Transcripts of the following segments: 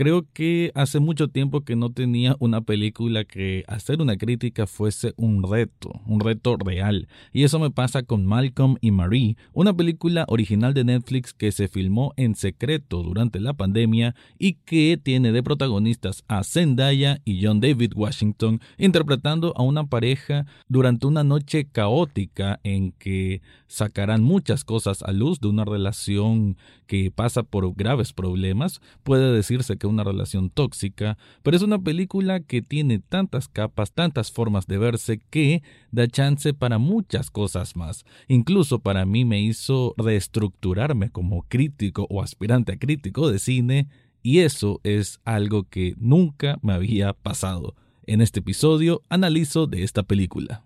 Creo que hace mucho tiempo que no tenía una película que hacer una crítica fuese un reto, un reto real. Y eso me pasa con Malcolm y Marie, una película original de Netflix que se filmó en secreto durante la pandemia y que tiene de protagonistas a Zendaya y John David Washington interpretando a una pareja durante una noche caótica en que sacarán muchas cosas a luz de una relación que pasa por graves problemas. Puede decirse que una relación tóxica, pero es una película que tiene tantas capas, tantas formas de verse que da chance para muchas cosas más. Incluso para mí me hizo reestructurarme como crítico o aspirante a crítico de cine y eso es algo que nunca me había pasado. En este episodio analizo de esta película.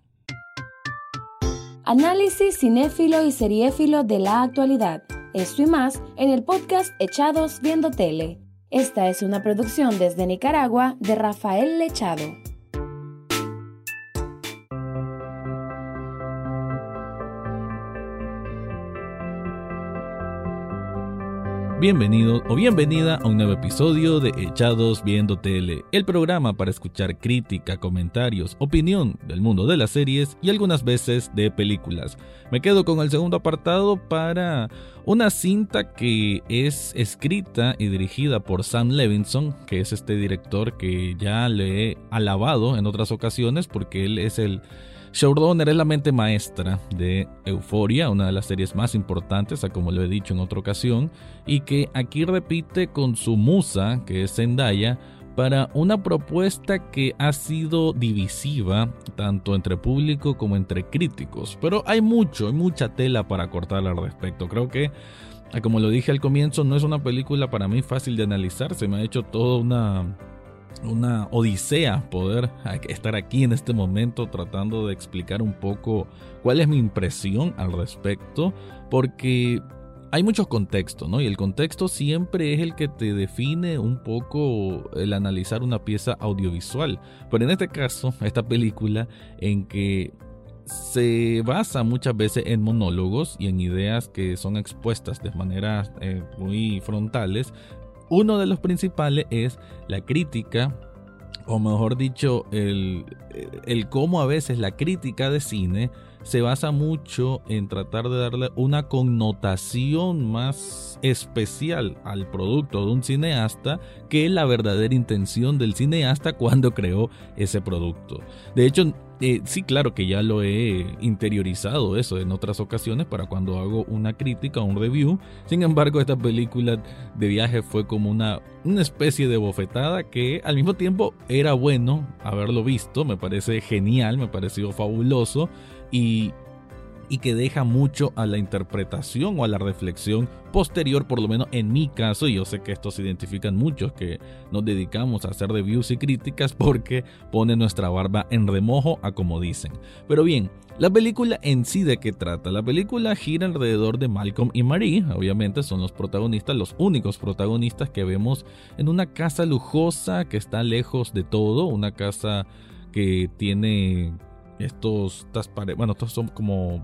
Análisis cinéfilo y seriéfilo de la actualidad. Esto y más en el podcast Echados Viendo Tele. Esta es una producción desde Nicaragua de Rafael Lechado. Bienvenido o bienvenida a un nuevo episodio de Echados Viendo Tele, el programa para escuchar crítica, comentarios, opinión del mundo de las series y algunas veces de películas. Me quedo con el segundo apartado para una cinta que es escrita y dirigida por Sam Levinson, que es este director que ya le he alabado en otras ocasiones porque él es el Showrunner es la mente maestra de Euforia, una de las series más importantes, como lo he dicho en otra ocasión, y que aquí repite con su musa, que es Zendaya, para una propuesta que ha sido divisiva tanto entre público como entre críticos. Pero hay mucho, hay mucha tela para cortar al respecto. Creo que, como lo dije al comienzo, no es una película para mí fácil de analizar. Se me ha hecho toda una una odisea poder estar aquí en este momento tratando de explicar un poco cuál es mi impresión al respecto, porque hay muchos contextos, ¿no? Y el contexto siempre es el que te define un poco el analizar una pieza audiovisual. Pero en este caso, esta película en que se basa muchas veces en monólogos y en ideas que son expuestas de manera eh, muy frontales, uno de los principales es la crítica, o mejor dicho, el, el cómo a veces la crítica de cine se basa mucho en tratar de darle una connotación más especial al producto de un cineasta que la verdadera intención del cineasta cuando creó ese producto. De hecho, eh, sí, claro que ya lo he interiorizado eso en otras ocasiones para cuando hago una crítica o un review. Sin embargo, esta película de viaje fue como una, una especie de bofetada que al mismo tiempo era bueno haberlo visto, me parece genial, me pareció fabuloso y, que deja mucho a la interpretación o a la reflexión posterior, por lo menos en mi caso, y yo sé que estos se identifican muchos que nos dedicamos a hacer reviews y críticas porque pone nuestra barba en remojo a como dicen. Pero bien, la película en sí de qué trata. La película gira alrededor de Malcolm y Marie, obviamente son los protagonistas, los únicos protagonistas que vemos en una casa lujosa que está lejos de todo, una casa que tiene estos, estas paredes, bueno, estos son como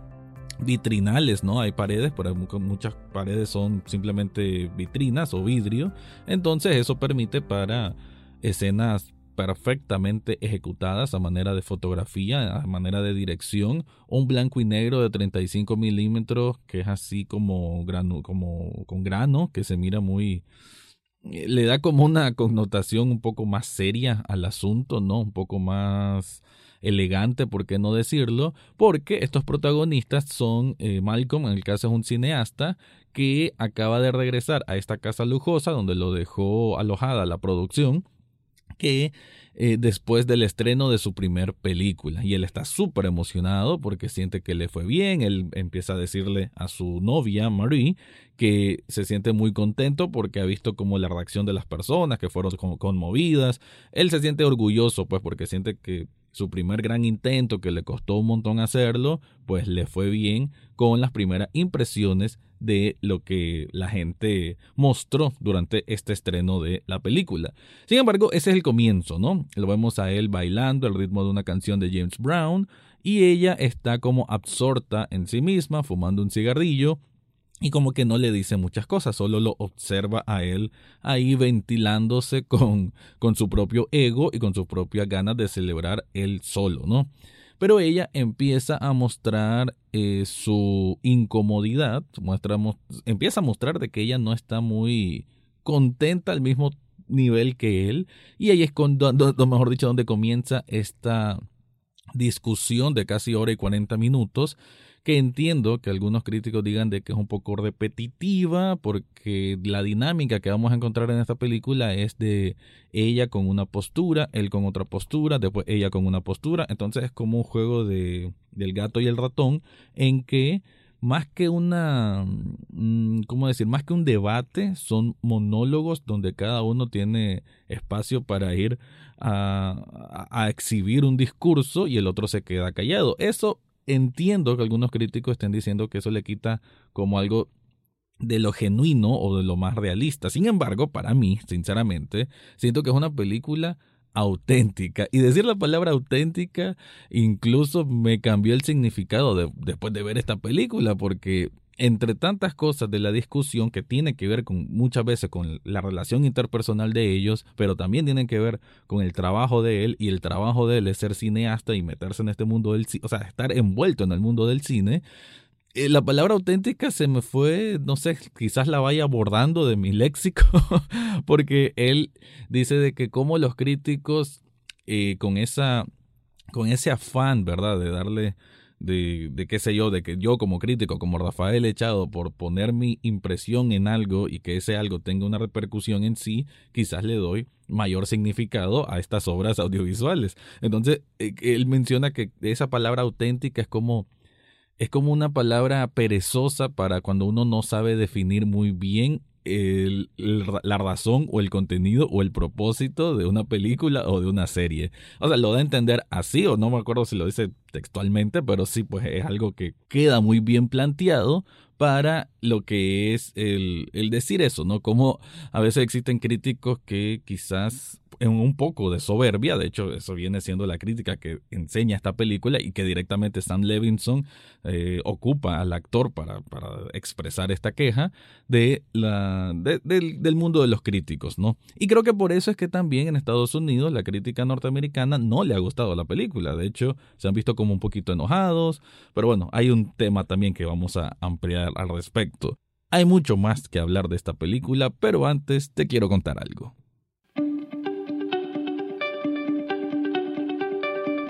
vitrinales, ¿no? Hay paredes, pero muchas paredes son simplemente vitrinas o vidrio. Entonces eso permite para escenas perfectamente ejecutadas a manera de fotografía, a manera de dirección, un blanco y negro de 35 milímetros que es así como grano, como con grano, que se mira muy, le da como una connotación un poco más seria al asunto, ¿no? Un poco más elegante, ¿por qué no decirlo? Porque estos protagonistas son eh, Malcolm, en el caso es un cineasta, que acaba de regresar a esta casa lujosa donde lo dejó alojada la producción, que eh, después del estreno de su primer película. Y él está súper emocionado porque siente que le fue bien. Él empieza a decirle a su novia, Marie, que se siente muy contento porque ha visto como la reacción de las personas que fueron conmovidas. Él se siente orgulloso, pues, porque siente que su primer gran intento, que le costó un montón hacerlo, pues le fue bien con las primeras impresiones de lo que la gente mostró durante este estreno de la película. Sin embargo, ese es el comienzo, ¿no? Lo vemos a él bailando al ritmo de una canción de James Brown y ella está como absorta en sí misma, fumando un cigarrillo y como que no le dice muchas cosas, solo lo observa a él ahí ventilándose con, con su propio ego y con sus propias ganas de celebrar él solo, ¿no? Pero ella empieza a mostrar eh, su incomodidad, empieza a mostrar de que ella no está muy contenta al mismo nivel que él, y ahí es cuando, mejor dicho, donde comienza esta discusión de casi hora y 40 minutos que entiendo que algunos críticos digan de que es un poco repetitiva porque la dinámica que vamos a encontrar en esta película es de ella con una postura, él con otra postura, después ella con una postura, entonces es como un juego de del gato y el ratón en que más que una, mm, ¿cómo decir? Más que un debate, son monólogos donde cada uno tiene espacio para ir a, a, exhibir un discurso y el otro se queda callado. Eso entiendo que algunos críticos estén diciendo que eso le quita como algo de lo genuino o de lo más realista. Sin embargo, para mí, sinceramente, siento que es una película auténtica. Y decir la palabra auténtica incluso me cambió el significado después de ver esta película, porque entre tantas cosas de la discusión que tiene que ver con muchas veces con la relación interpersonal de ellos, pero también tienen que ver con el trabajo de él y el trabajo de él es ser cineasta y meterse en este mundo del cine, o sea, estar envuelto en el mundo del cine. Eh, la palabra auténtica se me fue, no sé, quizás la vaya abordando de mi léxico, porque él dice de que como los críticos eh, con esa, con ese afán, ¿verdad? De darle de, de qué sé yo, de que yo como crítico, como Rafael Echado, por poner mi impresión en algo y que ese algo tenga una repercusión en sí, quizás le doy mayor significado a estas obras audiovisuales. Entonces, eh, él menciona que esa palabra auténtica es como es como una palabra perezosa para cuando uno no sabe definir muy bien el, la razón o el contenido o el propósito de una película o de una serie. O sea, lo da a entender así o no me acuerdo si lo dice textualmente, pero sí, pues es algo que queda muy bien planteado para lo que es el, el decir eso, ¿no? Como a veces existen críticos que quizás un poco de soberbia, de hecho eso viene siendo la crítica que enseña esta película y que directamente Sam Levinson eh, ocupa al actor para, para, expresar esta queja de la, del mundo de los críticos, ¿no? Y creo que por eso es que también en Estados Unidos la crítica norteamericana no le ha gustado la película, de hecho se han visto como un poquito enojados, pero bueno, hay un tema también que vamos a ampliar al respecto. Hay mucho más que hablar de esta película, pero antes te quiero contar algo.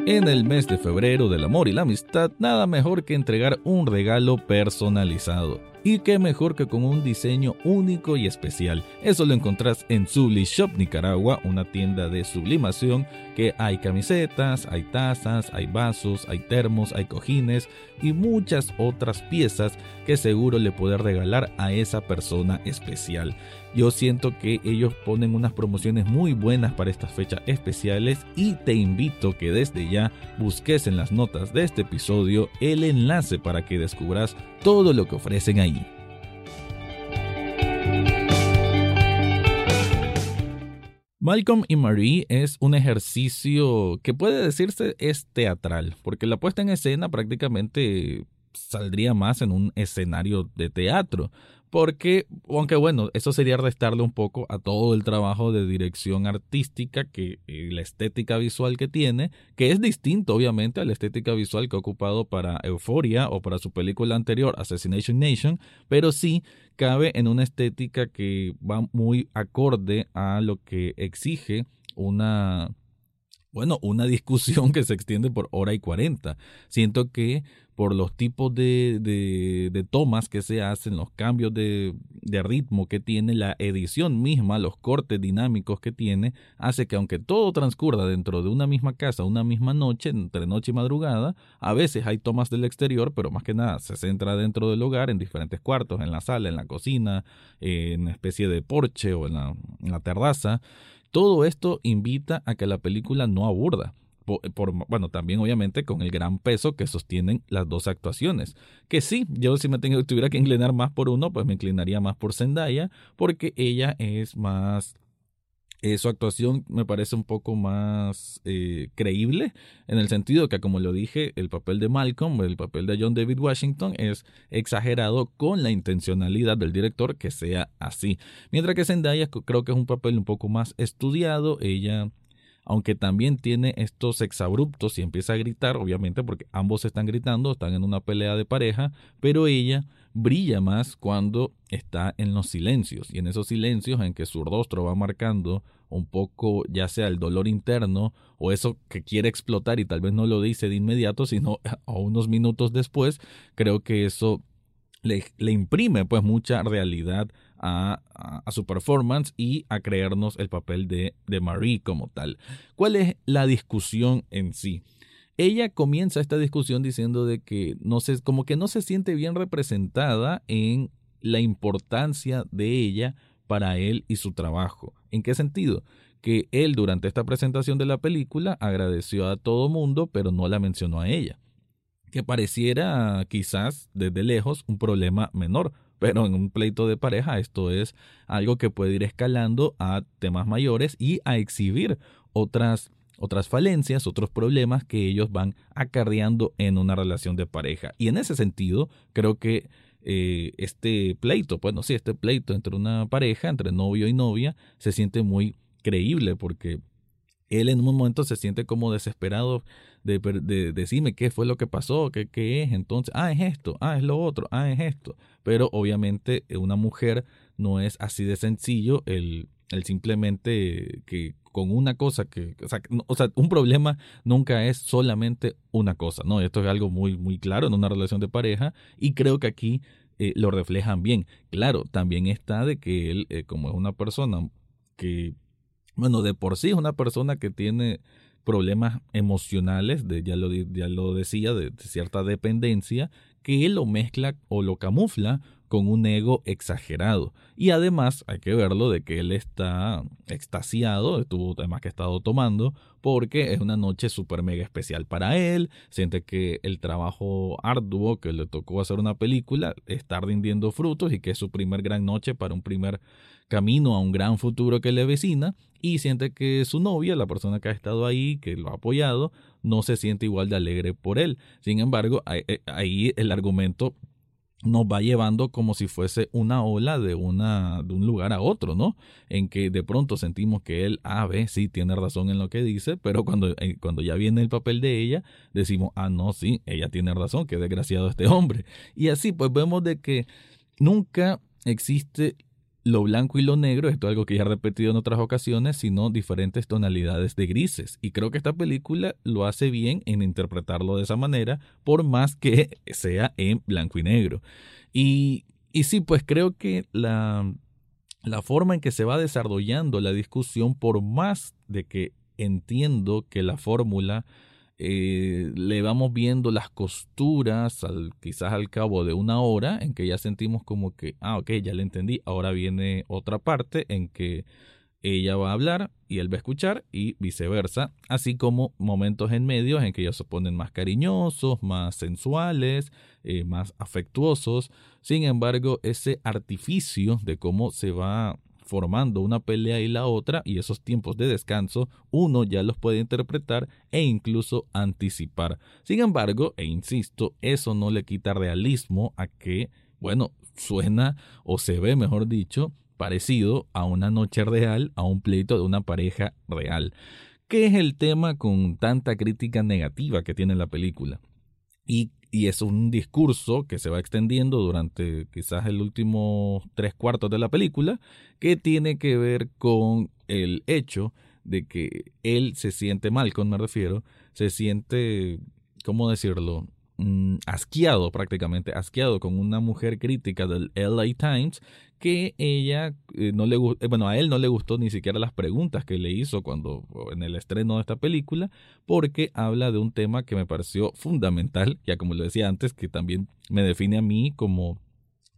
En el mes de febrero del amor y la amistad, nada mejor que entregar un regalo personalizado. Y qué mejor que con un diseño único y especial. Eso lo encontrás en Subli Shop Nicaragua, una tienda de sublimación que hay camisetas, hay tazas, hay vasos, hay termos, hay cojines y muchas otras piezas que seguro le puede regalar a esa persona especial. Yo siento que ellos ponen unas promociones muy buenas para estas fechas especiales y te invito que desde ya busques en las notas de este episodio el enlace para que descubras todo lo que ofrecen ahí. Malcolm y Marie es un ejercicio que puede decirse es teatral, porque la puesta en escena prácticamente saldría más en un escenario de teatro, porque, aunque bueno, eso sería restarle un poco a todo el trabajo de dirección artística que la estética visual que tiene, que es distinto obviamente a la estética visual que ha ocupado para Euphoria o para su película anterior, Assassination Nation, pero sí cabe en una estética que va muy acorde a lo que exige una bueno, una discusión que se extiende por hora y cuarenta. Siento que por los tipos de, de, tomas que se hacen, los cambios de, ritmo que tiene la edición misma, los cortes dinámicos que tiene, hace que aunque todo transcurra dentro de una misma casa, una misma noche, entre noche y madrugada, a veces hay tomas del exterior, pero más que nada se centra dentro del hogar, en diferentes cuartos, en la sala, en la cocina, en una especie de porche o en la, terraza. Todo esto invita a que la película no aburda por, bueno, también obviamente con el gran peso que sostienen las dos actuaciones. Que sí, yo si me tengo, tuviera que inclinar más por uno, pues me inclinaría más por Zendaya, porque ella es más eh, su actuación me parece un poco más eh, creíble en el sentido que, como lo dije, el papel de Malcolm, el papel de John David Washington es exagerado con la intencionalidad del director que sea así. Mientras que Zendaya creo que es un papel un poco más estudiado, ella aunque también tiene estos exabruptos y empieza a gritar, obviamente porque ambos están gritando, están en una pelea de pareja, pero ella brilla más cuando está en los silencios y en esos silencios en que su rostro va marcando un poco ya sea el dolor interno o eso que quiere explotar y tal vez no lo dice de inmediato sino a unos minutos después creo que eso le, le imprime pues mucha realidad a, su performance y a creernos el papel de, de Marie como tal. ¿Cuál es la discusión en sí? ella comienza esta discusión diciendo de que no se, como que no se siente bien representada en la importancia de ella para él y su trabajo. ¿En qué sentido? Que él durante esta presentación de la película agradeció a todo mundo, pero no la mencionó a ella. Que pareciera quizás desde lejos un problema menor, pero en un pleito de pareja esto es algo que puede ir escalando a temas mayores y a exhibir otras otras falencias, otros problemas que ellos van acarreando en una relación de pareja. Y en ese sentido, creo que eh, este pleito, bueno, sí, este pleito entre una pareja, entre novio y novia, se siente muy creíble porque él en un momento se siente como desesperado de, de, decirme qué fue lo que pasó, qué, qué es, entonces, ah, es esto, ah, es lo otro, ah, es esto. Pero obviamente una mujer no es así de sencillo el, el simplemente que con una cosa que, o sea, o sea, un problema nunca es solamente una cosa, ¿no? Esto es algo muy, muy claro en una relación de pareja y creo que aquí eh, lo reflejan bien. Claro, también está de que él, eh, como es una persona que, bueno, de por sí es una persona que tiene problemas emocionales, de, ya, lo, ya lo decía, de cierta dependencia, que lo mezcla o lo camufla con un ego exagerado. Y además hay que verlo de que él está extasiado, estuvo además que ha estado tomando, porque es una noche súper mega especial para él, siente que el trabajo arduo que le tocó hacer una película está rindiendo frutos y que es su primer gran noche para un primer camino a un gran futuro que le vecina y siente que su novia, la persona que ha estado ahí, que lo ha apoyado, no se siente igual de alegre por él. Sin embargo, ahí eh, el argumento nos va llevando como si fuese una ola de, una, de un lugar a otro, ¿no? En que de pronto sentimos que él, ah, ve, sí, tiene razón en lo que dice, pero cuando, eh, cuando ya viene el papel de ella, decimos, ah, no, sí, ella tiene razón, qué desgraciado este hombre. Y así, pues vemos de que nunca existe lo blanco y lo negro, esto es algo que ya he repetido en otras ocasiones, sino diferentes tonalidades de grises. Y creo que esta película lo hace bien en interpretarlo de esa manera, por más que sea en blanco y negro. Y, y sí, pues creo que la, la forma en que se va desarrollando la discusión, por más de que entiendo que la fórmula eh, le vamos viendo las costuras quizás al cabo de una hora en que ya sentimos como que, ah, ok, ya le entendí, ahora viene otra parte en que ella va a hablar y él va a escuchar y viceversa, así como momentos en medio en que ellos se ponen más cariñosos, más sensuales, eh, más afectuosos. Sin embargo, ese artificio de cómo se va formando una pelea y la otra y esos tiempos de descanso uno ya los puede interpretar e incluso anticipar. Sin embargo, e insisto, eso no le quita realismo a que, bueno, suena o se ve, mejor dicho, parecido a una noche real, a un pleito de una pareja real. ¿Qué es el tema con tanta crítica negativa que tiene la película? Y y es un discurso que se va extendiendo durante quizás el último tres cuartos de la película, que tiene que ver con el hecho de que él se siente mal, con me refiero, se siente, ¿cómo decirlo? Mm, asqueado prácticamente, asqueado con una mujer crítica del LA Times que ella eh, no le eh, bueno, a él no le gustó ni siquiera las preguntas que le hizo cuando en el estreno de esta película, porque habla de un tema que me pareció fundamental, ya como le decía antes, que también me define a mí como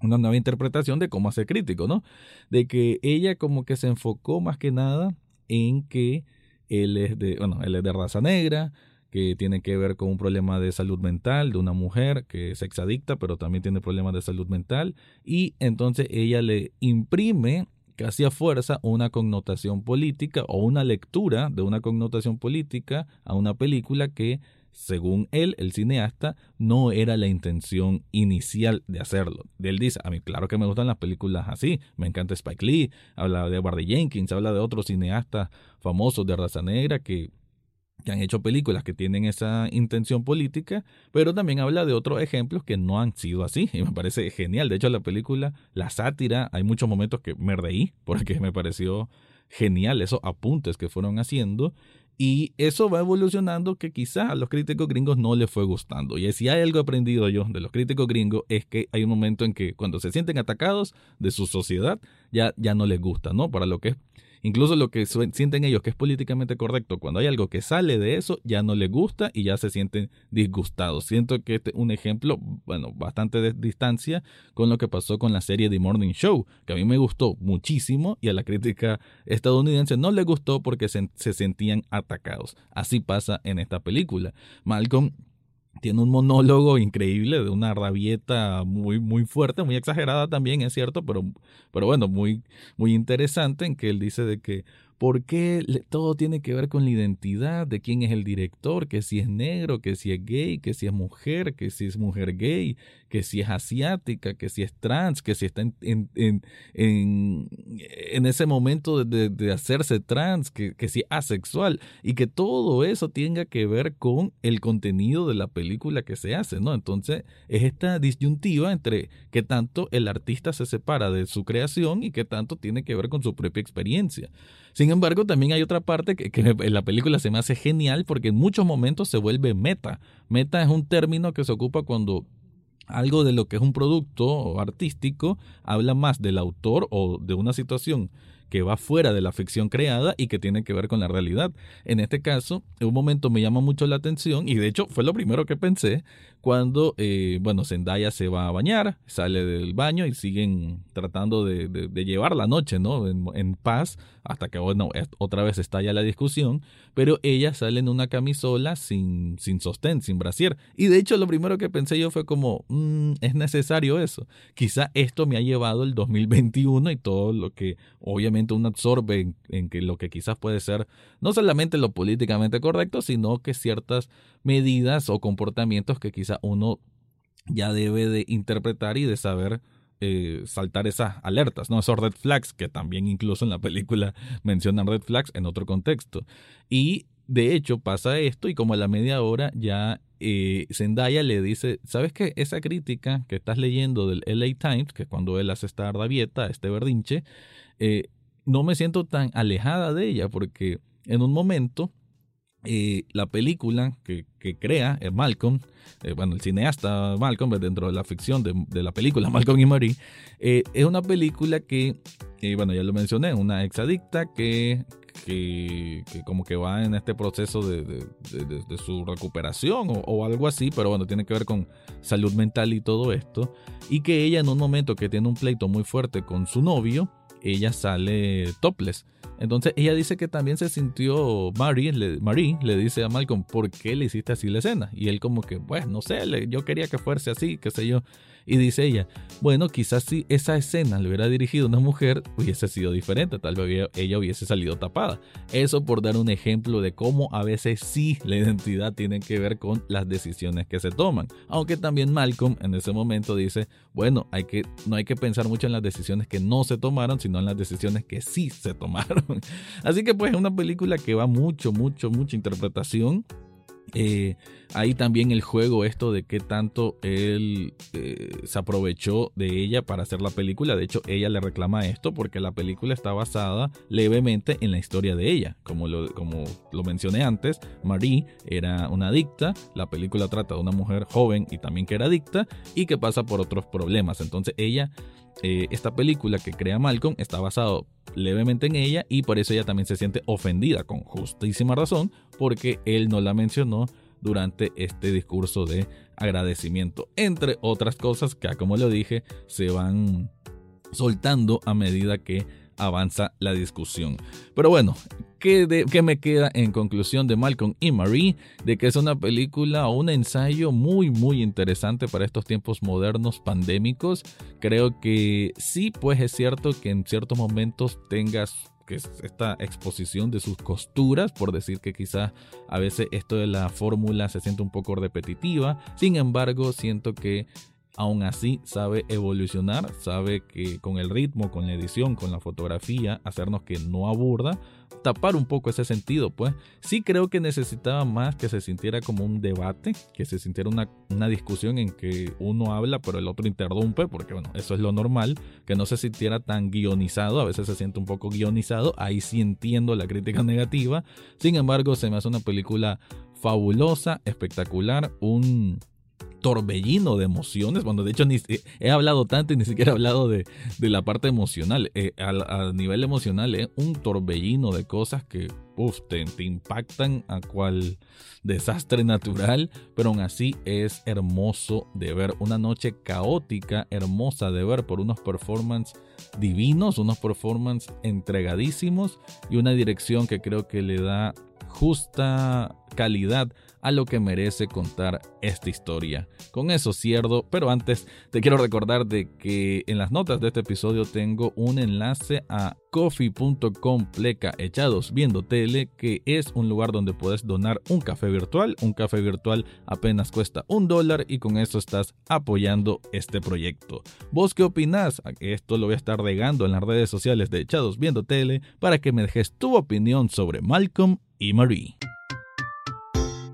una nueva interpretación de cómo hacer crítico, ¿no? De que ella como que se enfocó más que nada en que él es de, bueno, él es de raza negra, que tiene que ver con un problema de salud mental de una mujer que es exadicta, pero también tiene problemas de salud mental. Y entonces ella le imprime que hacía fuerza una connotación política o una lectura de una connotación política a una película que según él, el cineasta, no era la intención inicial de hacerlo. Él dice, a mí claro que me gustan las películas así, me encanta Spike Lee, habla de Barry Jenkins, habla de otros cineastas famosos de raza negra que, que han hecho películas que tienen esa intención política, pero también habla de otros ejemplos que no han sido así, y me parece genial. De hecho, la película, la sátira, hay muchos momentos que me reí, porque me pareció genial esos apuntes que fueron haciendo y eso va evolucionando que quizás a los críticos gringos no les fue gustando. Y si hay algo aprendido yo de los críticos gringos es que hay un momento en que cuando se sienten atacados de su sociedad ya, ya no les gusta, ¿no? Para lo que es Incluso lo que sienten ellos que es políticamente correcto, cuando hay algo que sale de eso, ya no les gusta y ya se sienten disgustados. Siento que este es un ejemplo, bueno, bastante de distancia con lo que pasó con la serie The Morning Show, que a mí me gustó muchísimo y a la crítica estadounidense no le gustó porque se, se sentían atacados. Así pasa en esta película. Malcolm tiene un monólogo increíble de una rabieta muy, muy fuerte, muy exagerada también, es cierto, pero, pero bueno, muy, muy interesante en que él dice de que ¿Por qué todo tiene que ver con la identidad de quién es el director? Que si es negro, que si es gay, que si es mujer, que si es mujer gay, que si es asiática, que si es trans, que si está en, ese momento de, hacerse trans, que, que si es asexual, y que todo eso tenga que ver con el contenido de la película que se hace, ¿no? Entonces es esta disyuntiva entre qué tanto el artista se separa de su creación y qué tanto tiene que ver con su propia experiencia. Sin embargo, también hay otra parte que, en la película se me hace genial porque en muchos momentos se vuelve meta. Meta es un término que se ocupa cuando algo de lo que es un producto artístico habla más del autor o de una situación que va fuera de la ficción creada y que tiene que ver con la realidad. En este caso, en un momento me llama mucho la atención y de hecho fue lo primero que pensé cuando, eh, bueno, Zendaya se va a bañar, sale del baño y siguen tratando de, de, llevar la noche, ¿no? En, paz, hasta que, bueno, otra vez estalla la discusión, pero ella sale en una camisola sin, sin sostén, sin brasier. Y de hecho lo primero que pensé yo fue como, mm, es necesario eso. Quizá esto me ha llevado el 2021 y todo lo que obviamente uno absorbe en, que lo que quizás puede ser no solamente lo políticamente correcto, sino que ciertas medidas o comportamientos que quizá uno ya debe de interpretar y de saber eh, saltar esas alertas, ¿no? Esos red flags que también incluso en la película mencionan red flags en otro contexto. Y de hecho pasa esto y como a la media hora ya eh, Zendaya le dice, ¿sabes qué? Esa crítica que estás leyendo del LA Times, que cuando él hace esta rabieta, este berdinche, eh, no me siento tan alejada de ella porque en un momento eh, la película que, crea eh, Malcolm, eh, bueno, el cineasta Malcolm, pues, dentro de la ficción de, la película Malcolm y Marie, es una película que, bueno, ya lo mencioné, una exadicta que, que, que, como que va en este proceso de, de, su recuperación o, o, algo así, pero bueno, tiene que ver con salud mental y todo esto, y que ella en un momento que tiene un pleito muy fuerte con su novio, ella sale topless. Entonces ella dice que también se sintió, Marie le, Marie le dice a Malcolm, ¿por qué le hiciste así la escena? Y él como que, pues no sé, yo quería que fuese así, qué sé yo. Y dice ella, bueno, quizás si esa escena le hubiera dirigido una mujer, hubiese sido diferente, tal vez ella hubiese salido tapada. Eso por dar un ejemplo de cómo a veces sí la identidad tiene que ver con las decisiones que se toman. Aunque también Malcolm en ese momento dice, bueno, hay que, no hay que pensar mucho en las decisiones que no se tomaron, sino en las decisiones que sí se tomaron. Así que pues es una película que va mucho, mucho, mucha interpretación eh, hay también el juego esto de qué tanto él eh, se aprovechó de ella para hacer la película. De hecho, ella le reclama esto porque la película está basada levemente en la historia de ella. Como lo, mencioné antes, Marie era una adicta. La película trata de una mujer joven y también que era adicta y que pasa por otros problemas. Entonces ella eh, esta película que crea Malcolm está basado levemente en ella y por eso ella también se siente ofendida con justísima razón porque él no la mencionó durante este discurso de agradecimiento, entre otras cosas que, como lo dije, se van soltando a medida que avanza la discusión. Pero bueno, ¿Qué, ¿Qué, me queda en conclusión de Malcolm y Marie? De que es una película o un ensayo muy, muy interesante para estos tiempos modernos pandémicos. Creo que sí, pues es cierto que en ciertos momentos tengas que esta exposición de sus costuras, por decir que quizás a veces esto de la fórmula se siente un poco repetitiva. Sin embargo, siento que aún así sabe evolucionar, sabe que con el ritmo, con la edición, con la fotografía, hacernos que no aburda, tapar un poco ese sentido, pues. Sí creo que necesitaba más que se sintiera como un debate, que se sintiera una, una discusión en que uno habla pero el otro interrumpe, porque bueno, eso es lo normal, que no se sintiera tan guionizado, a veces se siente un poco guionizado, ahí sí entiendo la crítica negativa, sin embargo se me hace una película fabulosa, espectacular, un torbellino de emociones. Bueno, de hecho, ni, he hablado tanto y ni siquiera he hablado de, la parte emocional. Eh, a, nivel emocional, es un torbellino de cosas que te, te, impactan a cual desastre natural, pero aún así es hermoso de ver. Una noche caótica, hermosa de ver por unos performances divinos, unos performances entregadísimos y una dirección que creo que le da justa calidad a lo que merece contar esta historia. Con eso cierro, pero antes te quiero recordar de que en las notas de este episodio tengo un enlace a coffee.com echados viendo tele, que es un lugar donde puedes donar un café virtual. Un café virtual apenas cuesta un dólar y con eso estás apoyando este proyecto. ¿Vos qué opinás? Esto lo voy a estar regando en las redes sociales de Echados Viendo Tele para que me dejes tu opinión sobre Malcolm y Marie.